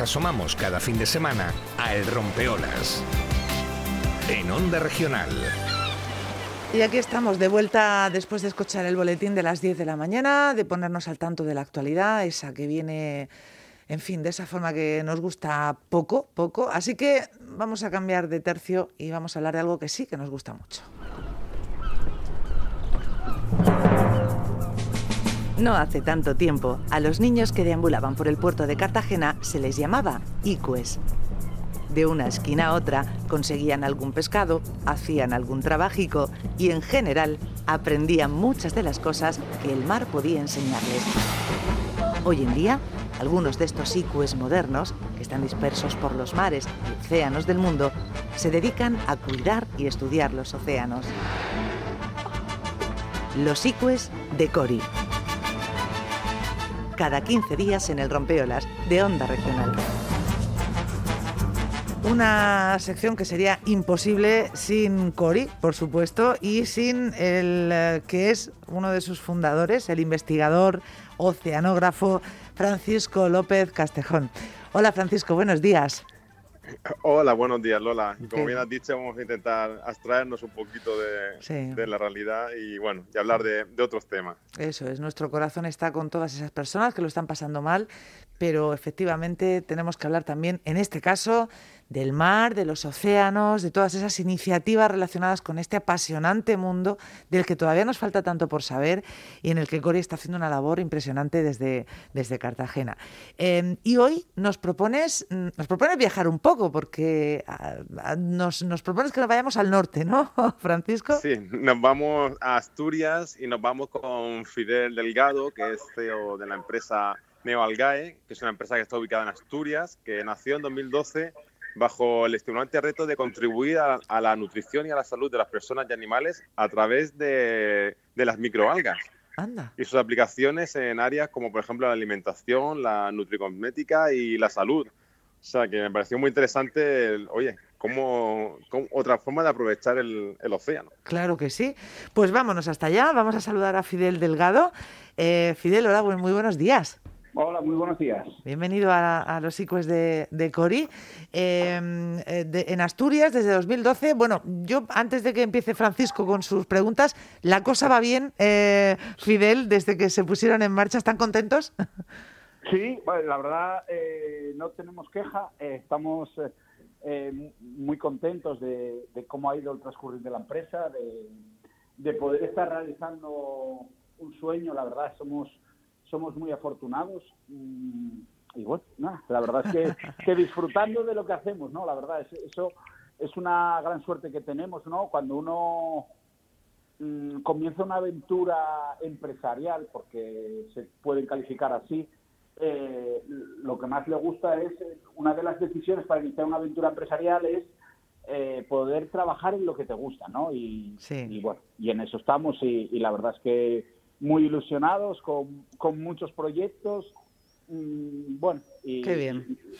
asomamos cada fin de semana a El Rompeolas. En Onda Regional. Y aquí estamos de vuelta después de escuchar el boletín de las 10 de la mañana, de ponernos al tanto de la actualidad, esa que viene, en fin, de esa forma que nos gusta poco, poco. Así que vamos a cambiar de tercio y vamos a hablar de algo que sí que nos gusta mucho. No hace tanto tiempo, a los niños que deambulaban por el puerto de Cartagena se les llamaba icues. De una esquina a otra conseguían algún pescado, hacían algún trabajico y en general aprendían muchas de las cosas que el mar podía enseñarles. Hoy en día, algunos de estos icues modernos, que están dispersos por los mares y océanos del mundo, se dedican a cuidar y estudiar los océanos. Los icues de Cori cada 15 días en el Rompeolas de Onda Regional. Una sección que sería imposible sin Cori, por supuesto, y sin el eh, que es uno de sus fundadores, el investigador oceanógrafo Francisco López Castejón. Hola Francisco, buenos días. Hola, buenos días Lola. Como bien has dicho, vamos a intentar abstraernos un poquito de, la realidad y bueno, y hablar de, de, otros temas. Eso es, nuestro corazón está con todas esas personas que lo están pasando mal, pero efectivamente tenemos que hablar también, en este caso, del mar, de los océanos, de todas esas iniciativas relacionadas con este apasionante mundo del que todavía nos falta tanto por saber y en el que Cori está haciendo una labor impresionante desde, desde Cartagena. Em, y hoy nos propones, nos propones viajar un poco, porque nos, nos propones que nos vayamos al norte, ¿no, Francisco? Sí, nos vamos a Asturias y nos vamos con Fidel Delgado, que es CEO de la empresa Neoalgae, que es una empresa que está ubicada en Asturias, que nació en 2012 bajo el estimulante reto de contribuir a, la nutrición y a la salud de las personas y animales a través de, las microalgas. Y sus aplicaciones en áreas como, por ejemplo, la alimentación, la nutricosmética y la salud. O sea, que me pareció muy interesante, oye, cómo, otra forma de aprovechar el, océano. Claro que sí. Pues vámonos hasta allá. Vamos a saludar a Fidel Delgado. Eh, Fidel, hola, muy buenos días. Hola, muy buenos días. Bienvenido a, los ICOES de, Cori. Em, eh, en Asturias, desde 2012, bueno, yo antes de que empiece Francisco con sus preguntas, ¿la cosa va bien, eh, Fidel, desde que se pusieron en marcha? ¿Están contentos? Sí, la verdad, eh, no tenemos queja. estamos muy contentos de, cómo ha ido el transcurrir de la empresa, de, de poder estar realizando un sueño. La verdad, somos somos muy afortunados y, bueno, la verdad es que, disfrutando de lo que hacemos, ¿no? La verdad, es, eso es una gran suerte que tenemos, ¿no? Cuando uno mm, comienza una aventura empresarial, porque se pueden calificar así, eh, lo que más le gusta es, una de las decisiones para iniciar una aventura empresarial es eh, poder trabajar en lo que te gusta, ¿no? Y, bueno, y en eso estamos y la verdad es que muy ilusionados con, con muchos proyectos. Mm, bueno, y,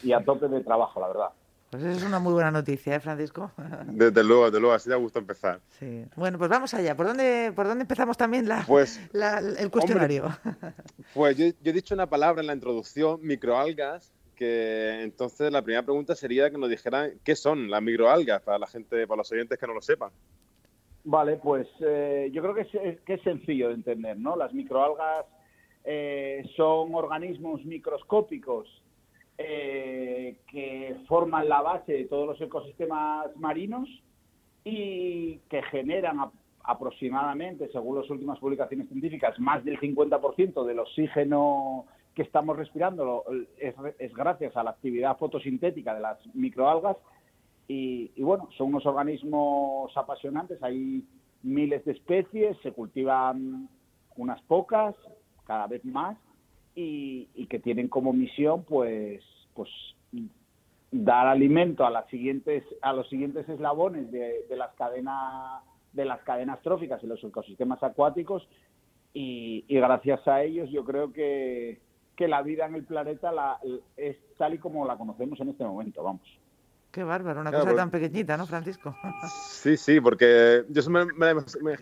y a tope de trabajo, la verdad. Pues es una muy buena noticia, ¿eh, Francisco? Desde luego, desde luego, así da gusto empezar. Sí. Bueno, pues vamos allá. ¿Por dónde, por dónde empezamos también la, pues, el cuestionario? pues yo, yo, he dicho una palabra en la introducción, microalgas, que entonces la primera pregunta sería que nos dijeran qué son las microalgas para la gente, para los oyentes que no lo sepan. Vale, pues eh, yo creo que es, que es, sencillo de entender, ¿no? Las microalgas eh, son organismos microscópicos eh, que forman la base de todos los ecosistemas marinos y que generan aproximadamente, según las últimas publicaciones científicas, más del 50% del oxígeno que estamos respirando es gracias a la actividad fotosintética de las microalgas y, bueno, son unos organismos apasionantes, hay miles de especies, se cultivan unas pocas, cada vez más, y, que tienen como misión pues, pues dar alimento a las siguientes, a los siguientes eslabones de, las cadenas de las cadenas tróficas y los ecosistemas acuáticos y, gracias a ellos yo creo que, que la vida en el planeta la, es tal y como la conocemos en este momento, vamos. Qué bárbaro, una cosa tan pequeñita, ¿no, Francisco? Sí, sí, porque yo me,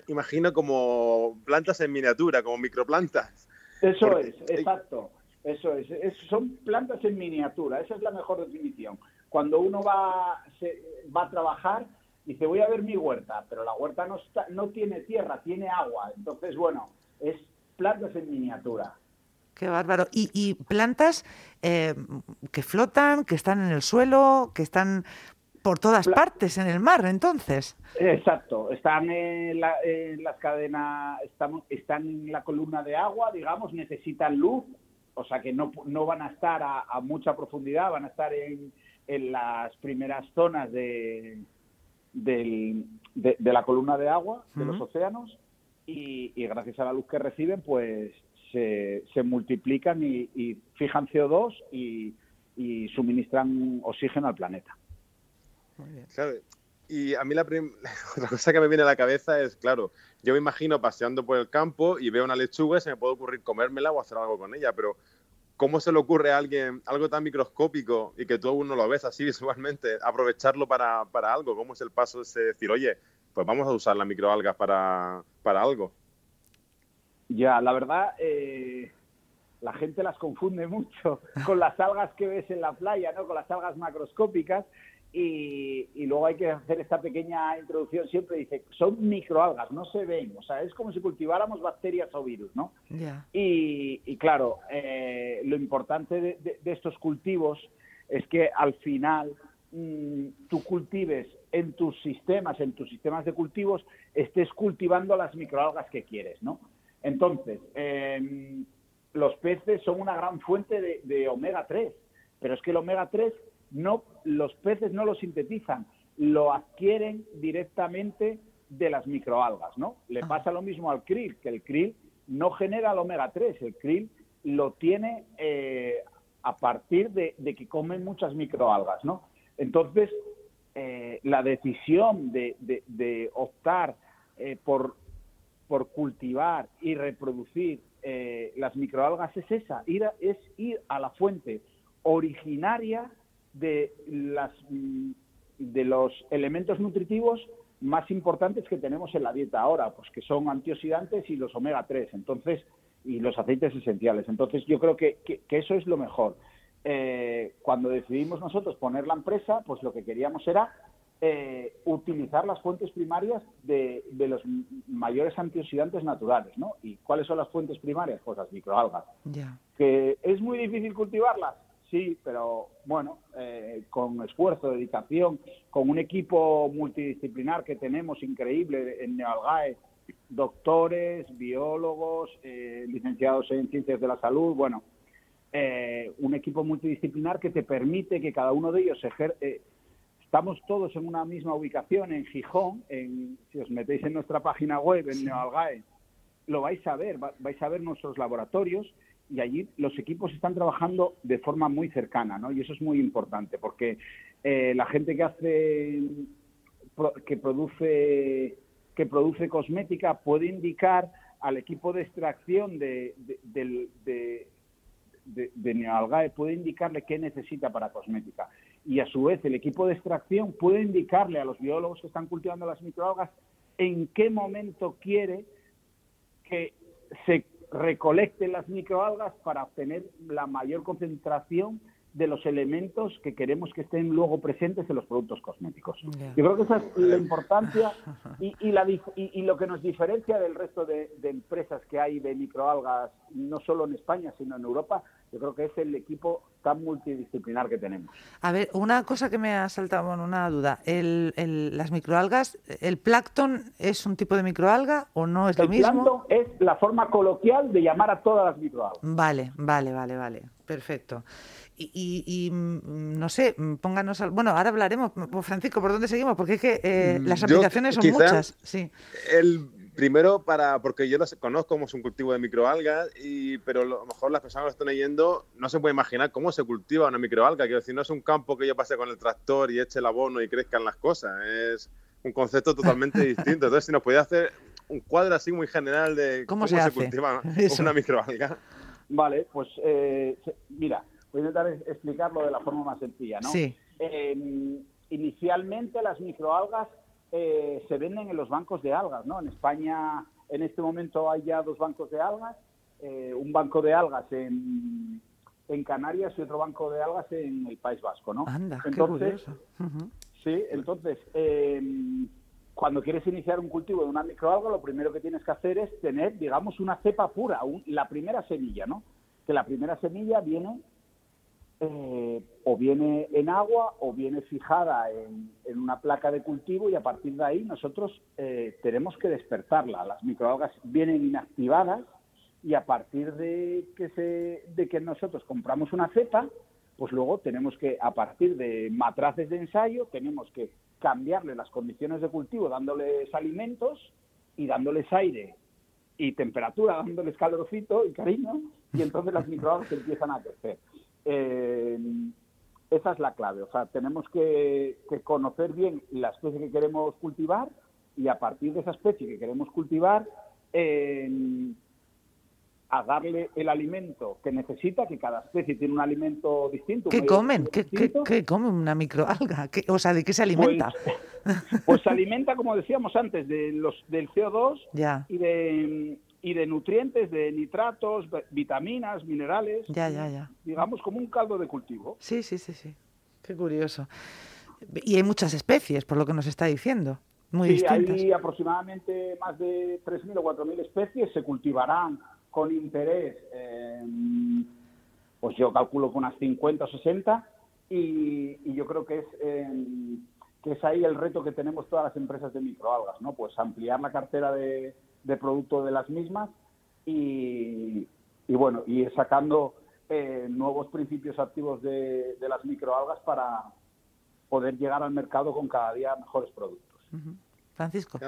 imagino como plantas en miniatura, como microplantas. Eso es, exacto. Eso es, son plantas en miniatura, esa es la mejor definición. Cuando uno va, se, va a trabajar, dice, voy a ver mi huerta, pero la huerta no, está, no tiene tierra, tiene agua. Entonces, bueno, es plantas en miniatura. Qué bárbaro. Y, plantas eh, que flotan, que están en el suelo, que están por todas partes en el mar, entonces. Exacto. Están en, las cadenas, están, están en la columna de agua, digamos, necesitan luz, o sea que no, no van a estar a, mucha profundidad, van a estar en, en las primeras zonas de, de, la columna de agua, de los océanos, y, gracias a la luz que reciben, pues se, se multiplican y, fijan CO2 y, suministran oxígeno al planeta. y a mí la, la, cosa que me viene a la cabeza es, claro, yo me imagino paseando por el campo y veo una lechuga y se me puede ocurrir comérmela o hacer algo con ella, pero ¿cómo se le ocurre a alguien algo tan microscópico y que tú aún no lo ves así visualmente, aprovecharlo para, para algo? ¿Cómo es el paso de decir, oye, pues vamos a usar las microalgas para, para algo? Ya, la verdad, eh, la gente las confunde mucho con las algas que ves en la playa, ¿no? Con las algas macroscópicas. Y, luego hay que hacer esta pequeña introducción siempre, dice, son microalgas, no se ven, o sea, es como si cultiváramos bacterias o virus, ¿no? Y, claro, eh, lo importante de, estos cultivos es que al final mm, tú cultives en tus sistemas, en tus sistemas de cultivos, estés cultivando las microalgas que quieres, ¿no? Entonces, em, los peces son una gran fuente de, de omega 3, pero es que el omega 3 no, los peces no lo sintetizan, lo adquieren directamente de las microalgas, ¿no? Le ah. pasa lo mismo al krill, que el krill no genera el omega 3, el krill lo tiene eh, a partir de, que comen muchas microalgas, ¿no? Entonces, eh, la decisión de, optar eh, por, por cultivar y reproducir las microalgas es esa, ir es ir a la fuente originaria de, las, mm, de los elementos nutritivos más importantes que tenemos en la dieta ahora, pues que son antioxidantes y los omega 3, entonces, y los aceites esenciales. Entonces, yo creo que, eso es lo mejor. Eh, cuando decidimos nosotros poner la empresa, pues lo que queríamos era eh, utilizar las fuentes primarias de, de, los mayores antioxidantes naturales, ¿no? ¿Y cuáles son las fuentes primarias? Pues las microalgas. ¿Que es muy difícil cultivarlas? sí, pero bueno, eh, con esfuerzo, dedicación, con un equipo multidisciplinar que tenemos increíble en Nealgae, doctores, biólogos, eh, licenciados en ciencias de la salud, bueno, eh, un equipo multidisciplinar que te permite que cada uno de ellos ejerce. Estamos todos en una misma ubicación en Gijón, en, si os metéis en nuestra página web, en Nealgae, lo vais a ver, vais a ver nuestros laboratorios y allí los equipos están trabajando de forma muy cercana, ¿no? Y eso es muy importante porque eh, la gente que hace, que produce, que produce cosmética puede indicar al equipo de extracción de, de, de, de Nealgae, puede indicarle qué necesita para cosmética. Y a su vez el equipo de extracción puede indicarle a los biólogos que están cultivando las microalgas en qué momento quiere que se recolecten las microalgas para obtener la mayor concentración de los elementos que queremos que estén luego presentes en los productos cosméticos. Yo creo que esa es la importancia y, y, lo que nos diferencia del resto de, empresas que hay de microalgas, no solo en España, sino en Europa, yo creo que es el equipo tan multidisciplinar que tenemos. A ver, una cosa que me ha saltado, bueno, una duda. El, las microalgas, ¿el plancton es un tipo de microalga o no es lo mismo? El plancton es la forma coloquial de llamar a todas las microalgas. Vale, vale, vale, vale. Perfecto. Y, mm, no sé, mm, pónganos al... Bueno, ahora hablaremos, Francisco, ¿por dónde seguimos? Porque es que eh, las aplicaciones son muchas. Sí. El primero, para porque yo lo conozco como es un cultivo de microalgas, y, pero a lo mejor las personas que lo están leyendo no se pueden imaginar cómo se cultiva una microalga. Quiero decir, no es un campo que yo pase con el tractor y eche el abono y crezcan las cosas. Es un concepto totalmente distinto. Entonces, si nos podía hacer un cuadro así muy general de cómo, se, cultiva una microalga. Vale, pues eh, mira, voy a intentar explicarlo de la forma más sencilla, ¿no? Sí. Em, inicialmente las microalgas eh, se venden en los bancos de algas, ¿no? En España en este momento hay ya dos bancos de algas, eh, un banco de algas en, en Canarias y otro banco de algas en el País Vasco, ¿no? Anda, entonces, qué curioso. Sí, entonces, eh, cuando quieres iniciar un cultivo de una microalga, lo primero que tienes que hacer es tener, digamos, una cepa pura, la primera semilla, ¿no? Que la primera semilla viene eh, o viene en agua o viene fijada en, una placa de cultivo y a partir de ahí nosotros eh, tenemos que despertarla. Las microalgas vienen inactivadas y a partir de que, nosotros compramos una cepa, pues luego tenemos que, a partir de matraces de ensayo, tenemos que cambiarle las condiciones de cultivo dándoles alimentos y dándoles aire y temperatura, dándoles calorcito y cariño, y entonces las microalgas empiezan a crecer. Eh, esa es la clave, o sea, tenemos que, conocer bien la especie que queremos cultivar y a partir de esa especie que queremos cultivar, eh, a darle el alimento que necesita, que cada especie tiene un alimento distinto. ¿Qué comen? ¿Qué, ¿Qué, come una microalga? o sea, ¿de qué se alimenta? Pues, pues, se alimenta, como decíamos antes, de los, del CO2 y de y de nutrientes, de nitratos, vitaminas, minerales. Ya, ya, ya. Digamos como un caldo de cultivo. Sí, sí, sí, sí. Qué curioso. Y hay muchas especies, por lo que nos está diciendo. Muy sí, hay aproximadamente más de 3.000 o 4.000 especies. Se cultivarán con interés, pues yo calculo con unas 50 o 60, y, yo creo que es, que es ahí el reto que tenemos todas las empresas de microalgas, ¿no? Pues ampliar la cartera de, de producto de las mismas y, bueno, y sacando eh, nuevos principios activos de, de las microalgas para poder llegar al mercado con cada día mejores productos. Francisco.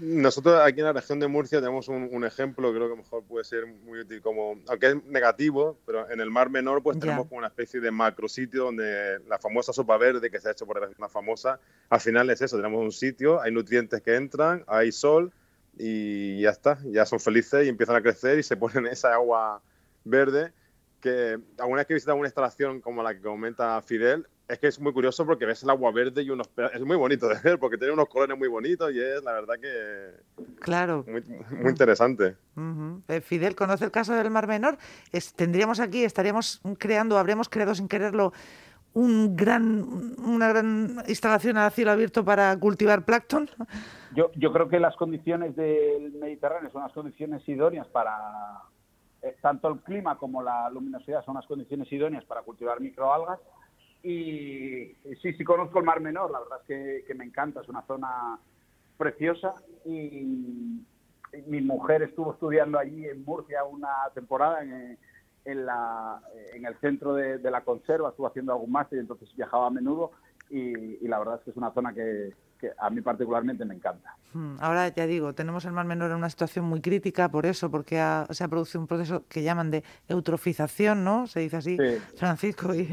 nosotros aquí en la región de Murcia tenemos un, ejemplo, creo que mejor puede ser muy útil, como, aunque es negativo, pero en el Mar Menor pues tenemos como una especie de macro sitio donde la famosa sopa verde que se ha hecho por una famosa, al final es eso, tenemos un sitio, hay nutrientes que entran, hay sol y ya está, ya son felices y empiezan a crecer y se ponen esa agua verde que alguna vez que visitas una instalación como la que comenta Fidel, es que es muy curioso porque ves el agua verde y unos es muy bonito de ver porque tiene unos colores muy bonitos y es la verdad que claro. muy, interesante. Eh, Fidel conoce el caso del Mar Menor tendríamos aquí estaríamos creando habremos creado sin quererlo un gran una gran instalación a cielo abierto para cultivar plancton yo, yo creo que las condiciones del Mediterráneo son las condiciones idóneas para eh, tanto el clima como la luminosidad son las condiciones idóneas para cultivar microalgas. Y sí, sí conozco el Mar Menor, la verdad es que, me encanta, es una zona preciosa. Y, mi mujer estuvo estudiando allí en Murcia una temporada en, en, la, en el centro de, la conserva, estuvo haciendo algún máster y entonces viajaba a menudo y la verdad es que es una zona que, a mí particularmente me encanta. Hmm, ahora ya digo, tenemos el Mar Menor en una situación muy crítica por eso, porque se ha producido un proceso que llaman de eutrofización, ¿no? Se dice así, Francisco y,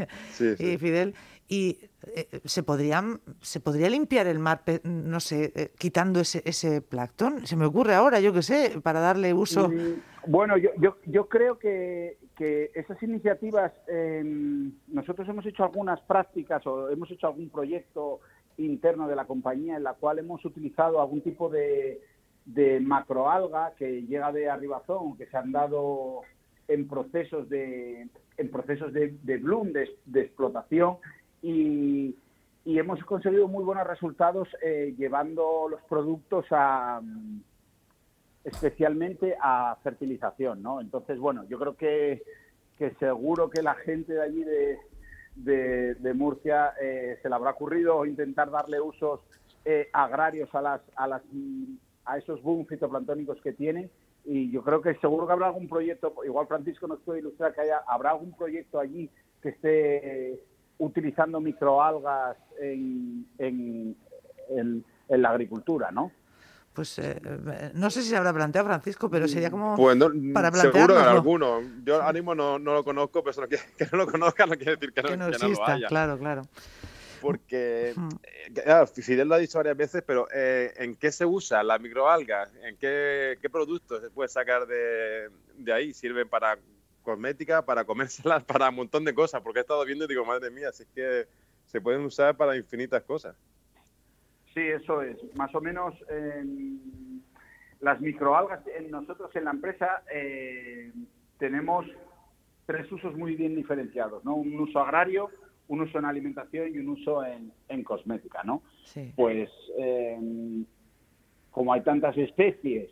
Fidel. Y eh, se podrían se podría limpiar el mar, no sé, eh, quitando ese, ese plancton. Se me ocurre ahora, yo qué sé, para darle uso. Mm, bueno, yo, yo, yo creo que, que esas iniciativas, em, nosotros hemos hecho algunas prácticas o hemos hecho algún proyecto interno de la compañía en la cual hemos utilizado algún tipo de, macroalga que llega de arribazón, que se han dado en procesos de en procesos de, bloom, de, explotación y, hemos conseguido muy buenos resultados eh, llevando los productos a especialmente a fertilización, ¿no? Entonces, bueno, yo creo que, que seguro que la gente de allí de, de, Murcia eh, se le habrá ocurrido intentar darle usos eh, agrarios a las a las a esos boom fitoplanctónicos que tienen y yo creo que seguro que habrá algún proyecto igual Francisco nos puede ilustrar que haya habrá algún proyecto allí que esté utilizando microalgas en, en, en la agricultura, ¿no? Pues eh, eh, no sé si se habrá planteado Francisco, pero sería como pues para Seguro que alguno. Yo ánimo no, no lo conozco, pero que, que, no lo conozca no quiere decir que no, que no, exista, lo Claro, claro. Porque eh, Fidel lo ha dicho varias veces, pero ¿en qué se usa la microalga? ¿En qué, qué productos se puede sacar de, de ahí? ¿Sirven para cosmética, para comérselas, para un montón de cosas? Porque he estado viendo y digo, madre mía, así es que se pueden usar para infinitas cosas. Sí, eso es. Más o menos las microalgas, nosotros en la empresa eh, tenemos tres usos muy bien diferenciados, ¿no? Un uso agrario, un uso en alimentación y un uso en, cosmética, ¿no? Pues em, como hay tantas especies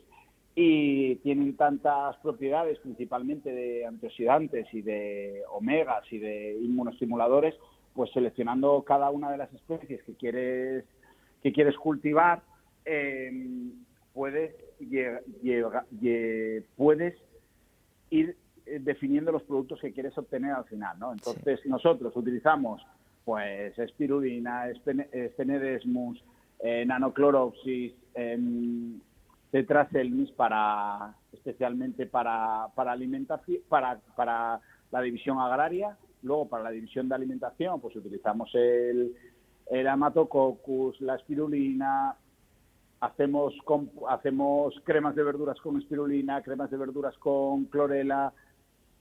y tienen tantas propiedades, principalmente de antioxidantes y de omegas y de inmunoestimuladores, pues seleccionando cada una de las especies que quieres que quieres cultivar, em, puedes, puedes ir eh, definiendo los productos que quieres obtener al final, ¿no? Entonces nosotros utilizamos pues espirulina, espenedesmus, eh, nanocloropsis, eh, tetraselmis para especialmente para, para alimentación, para, para la división agraria, luego para la división de alimentación, pues utilizamos el, el amatococcus, la espirulina, hacemos hacemos cremas de verduras con espirulina, cremas de verduras con clorela,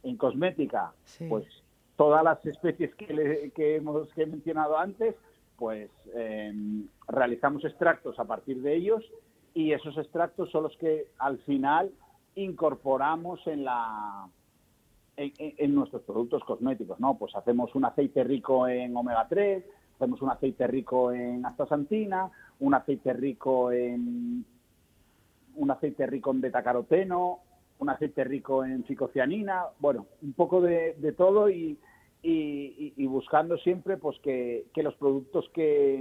en cosmética, pues todas las especies que, hemos que he mencionado antes, pues em, realizamos extractos a partir de ellos y esos extractos son los que al final incorporamos en la en, nuestros productos cosméticos, ¿no? Pues hacemos un aceite rico en omega 3, hacemos un aceite rico en astaxantina, un aceite rico en un aceite rico en betacaroteno, un aceite rico en psicocianina, bueno, un poco de, todo y, buscando siempre pues que, los productos que,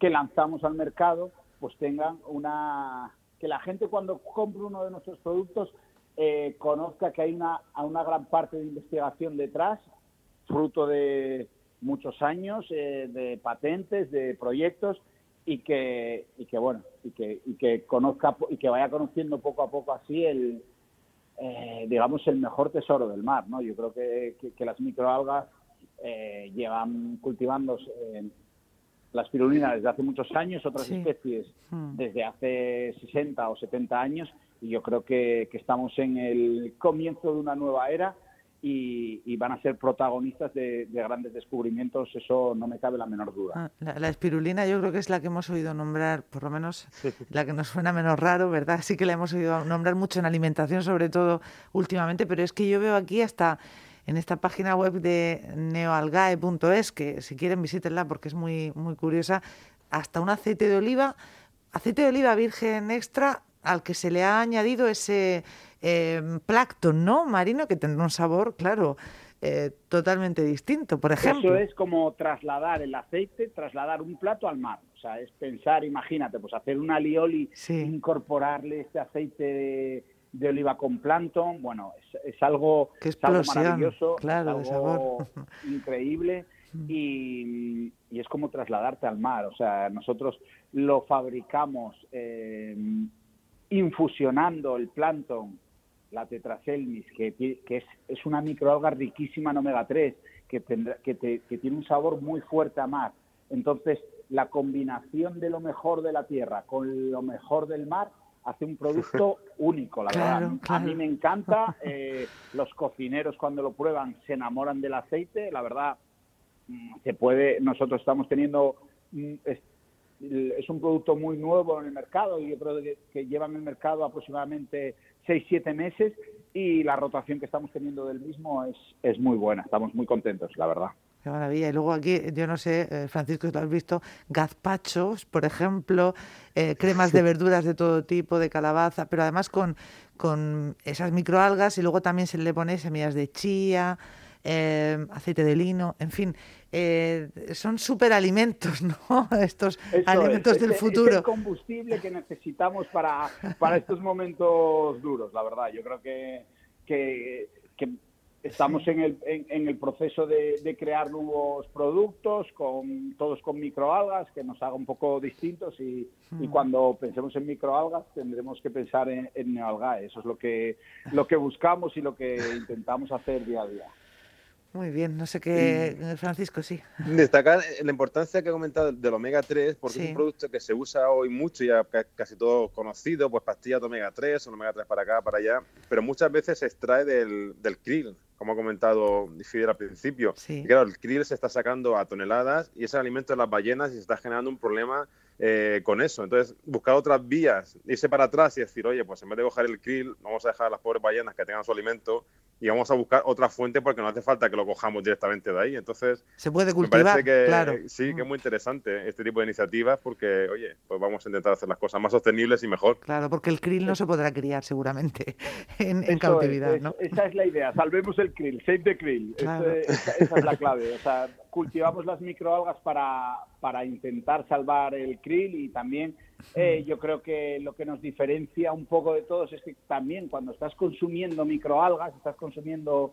que lanzamos al mercado pues tengan una que la gente cuando compre uno de nuestros productos eh, conozca que hay una, una gran parte de investigación detrás, fruto de muchos años eh, de patentes, de proyectos y que, y que bueno, y que, y que conozca y que vaya conociendo poco a poco así el, eh, digamos, el mejor tesoro del mar, ¿no? Yo creo que, que, las microalgas eh, llevan cultivando la espirulina desde hace muchos años, otras especies hmm. desde hace 60 o 70 años, y yo creo que, que estamos en el comienzo de una nueva era y, van a ser protagonistas de, grandes descubrimientos, eso no me cabe la menor duda. Ah, la, espirulina yo creo que es la que hemos oído nombrar, por lo menos la que nos suena menos raro, ¿verdad? Sí que la hemos oído nombrar mucho en alimentación, sobre todo últimamente, pero es que yo veo aquí hasta en esta página web de neoalgae.es, que si quieren visítenla porque es muy, muy curiosa, hasta un aceite de oliva, aceite de oliva virgen extra al que se le ha añadido ese eh, plancton, ¿no? Marino, que tendrá un sabor, claro, eh, totalmente distinto, por ejemplo. Eso es como trasladar el aceite, trasladar un plato al mar. O sea, es pensar, imagínate, pues hacer un alioli, incorporarle este aceite de, oliva con plancton, bueno, es, algo, Qué maravilloso, claro, es algo increíble. Mm. Y, y, es como trasladarte al mar. O sea, nosotros lo fabricamos eh, infusionando el plancton, la tetraselmis, que, que es, una microalga riquísima en omega 3, que, tendrá, que, tiene un sabor muy fuerte a mar. Entonces, la combinación de lo mejor de la tierra con lo mejor del mar hace un producto único, la verdad. A mí me encanta. Eh, los cocineros cuando lo prueban se enamoran del aceite. La verdad, mm, se puede. Nosotros estamos teniendo mm, es un producto muy nuevo en el mercado y yo creo que, lleva en el mercado aproximadamente 6-7 meses y la rotación que estamos teniendo del mismo es, es muy buena. Estamos muy contentos, la verdad. Qué maravilla. Y luego aquí, yo no sé, eh, Francisco, si lo has visto, gazpachos, por ejemplo, eh, cremas de verduras de todo tipo, de calabaza, pero además con, con esas microalgas y luego también se le pone semillas de chía, eh, aceite de lino, en fin, eh, son superalimentos, ¿no? Estos alimentos del futuro. Es el combustible que necesitamos para, para estos momentos duros, la verdad. Yo creo que, que, estamos en, el, en, el proceso de, crear nuevos productos, con todos con microalgas, que nos haga un poco distintos y, y hmm. cuando pensemos en microalgas tendremos que pensar en, en neoalgae. Eso es lo que, lo que buscamos y lo que intentamos hacer día a día. Muy bien, no sé qué, Francisco, sí. Destacar la importancia que ha comentado del omega 3, porque es un producto que se usa hoy mucho, ya casi todo conocido, pues pastillas de omega 3, o omega 3 para acá, para allá, pero muchas veces se extrae del, del krill, como ha comentado Fidel al principio. Y claro, el krill se está sacando a toneladas y es el alimento de las ballenas y se está generando un problema eh, con eso. Entonces, buscar otras vías, irse para atrás y decir, oye, pues en vez de coger el krill, vamos a dejar a las pobres ballenas que tengan su alimento y vamos a buscar otra fuente porque no hace falta que lo cojamos directamente de ahí. Entonces, se puede cultivar. Me parece que claro. sí, que es muy interesante este tipo de iniciativas porque, oye, pues vamos a intentar hacer las cosas más sostenibles y mejor. Claro, porque el krill no se podrá criar seguramente en, cautividad, es, ¿no? Esa es la idea, salvemos el krill, save the krill. esa, es la clave. O sea, cultivamos las microalgas para, para intentar salvar el krill y también eh, yo creo que lo que nos diferencia un poco de todos es que también cuando estás consumiendo microalgas, estás consumiendo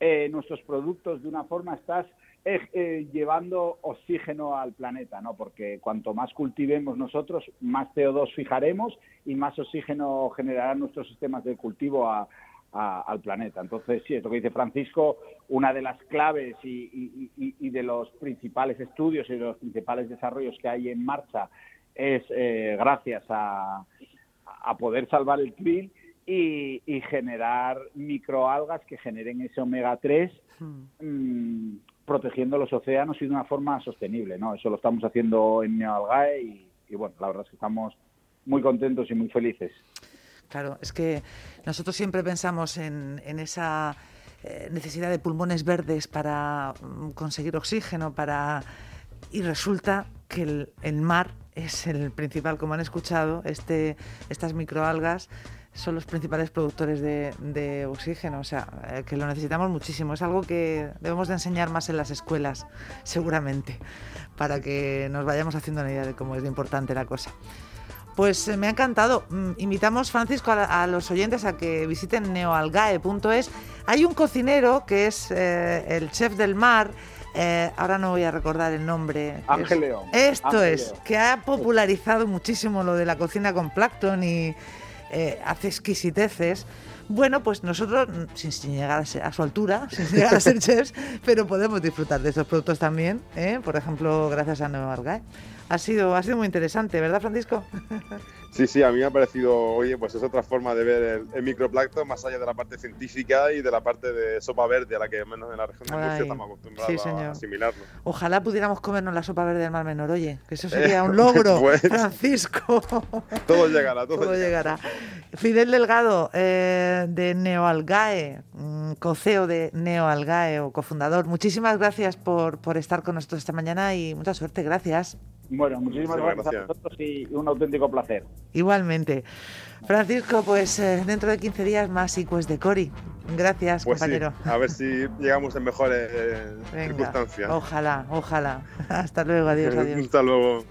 eh, nuestros productos de una forma, estás eh, llevando oxígeno al planeta, ¿no? Porque cuanto más cultivemos nosotros, más CO2 fijaremos y más oxígeno generarán nuestros sistemas de cultivo al planeta. Entonces, sí, es lo que dice Francisco, una de las claves y, y, de los principales estudios y de los principales desarrollos que hay en marcha es eh, gracias a, poder salvar el krill y, generar microalgas que generen ese omega 3 hmm. mm, protegiendo los océanos y de una forma sostenible. ¿no? Eso lo estamos haciendo en Neoalgae y, y bueno, la verdad es que estamos muy contentos y muy felices. Claro, es que nosotros siempre pensamos en, esa eh, necesidad de pulmones verdes para mm, conseguir oxígeno, para y resulta que el mar es el principal, como han escuchado, este, estas microalgas son los principales productores de, oxígeno, o sea, eh, que lo necesitamos muchísimo. Es algo que debemos de enseñar más en las escuelas, seguramente, para que nos vayamos haciendo una idea de cómo es de importante la cosa. Pues eh, me ha encantado. Mm, invitamos, Francisco, a, los oyentes a que visiten neoalgae.es. Hay un cocinero que es eh, el chef del mar, eh, ahora no voy a recordar el nombre. Ángel León. Esto es, que ha popularizado muchísimo lo de la cocina con plancton y eh, hace exquisiteces. Bueno, pues nosotros, sin, llegar a, su altura, sin llegar a ser chefs, pero podemos disfrutar de estos productos también, ¿eh? por ejemplo, gracias a Nueva Argae. Ha sido, ha sido muy interesante, ¿verdad, Francisco? Sí, sí, a mí me ha parecido, oye, pues es otra forma de ver el, microplancton más allá de la parte científica y de la parte de sopa verde a la que menos en la región de Murcia estamos acostumbrados a asimilarlo. Ojalá pudiéramos comernos la sopa verde del Mar Menor, oye, que eso sería un logro, pues, Francisco. todo llegará, todo, llegará. Fidel Delgado, eh, de Neoalgae, mm, coceo de Neoalgae o cofundador, muchísimas gracias por, por estar con nosotros esta mañana y mucha suerte, gracias. Bueno, muchísimas gracias, a vosotros y un auténtico placer. Igualmente. Francisco, pues eh, dentro de 15 días más ICUES de Cori. Gracias, pues compañero. a ver si llegamos en mejores circunstancias. Ojalá, ojalá. Hasta luego, adiós, adiós. Hasta luego.